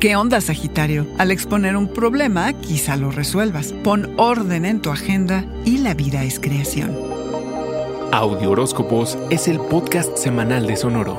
¿Qué onda, Sagitario? Al exponer un problema, quizá lo resuelvas. Pon orden en tu agenda y la vida es creación. Audio Horóscopos es el podcast semanal de Sonoro.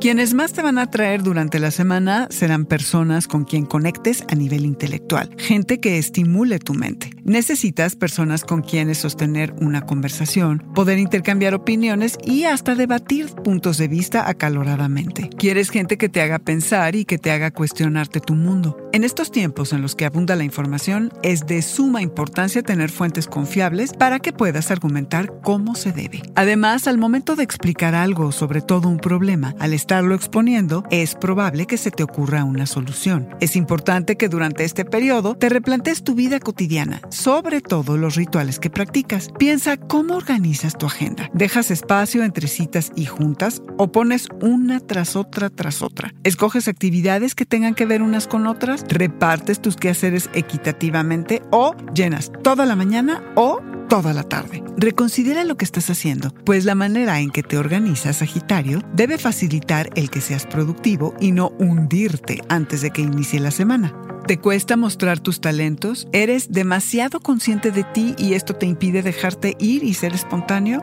Quienes más te van a atraer durante la semana serán personas con quien conectes a nivel intelectual, gente que estimule tu mente. Necesitas personas con quienes sostener una conversación, poder intercambiar opiniones y hasta debatir puntos de vista acaloradamente. Quieres gente que te haga pensar y que te haga cuestionarte tu mundo. En estos tiempos en los que abunda la información, es de suma importancia tener fuentes confiables para que puedas argumentar cómo se debe. Además, al momento de explicar algo, sobre todo un problema, al estarlo exponiendo, es probable que se te ocurra una solución. Es importante que durante este periodo te replantes tu vida cotidiana, sobre todo los rituales que practicas. Piensa cómo organizas tu agenda. ¿Dejas espacio entre citas y juntas o pones una tras otra tras otra? ¿Escoges actividades que tengan que ver unas con otras? ¿Repartes tus quehaceres equitativamente o llenas toda la mañana o toda la tarde. Reconsidera lo que estás haciendo, pues la manera en que te organizas, Sagitario, debe facilitar el que seas productivo y no hundirte antes de que inicie la semana. ¿Te cuesta mostrar tus talentos? ¿Eres demasiado consciente de ti y esto te impide dejarte ir y ser espontáneo?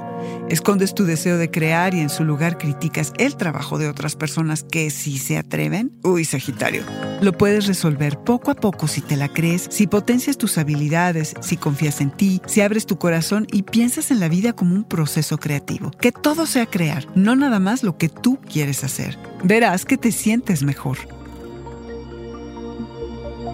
¿Escondes tu deseo de crear y en su lugar criticas el trabajo de otras personas que sí se atreven? Uy, Sagitario. Lo puedes resolver poco a poco si te la crees, si potencias tus habilidades, si confías en ti, si abres tu corazón y piensas en la vida como un proceso creativo. Que todo sea crear, no nada más lo que tú quieres hacer. Verás que te sientes mejor.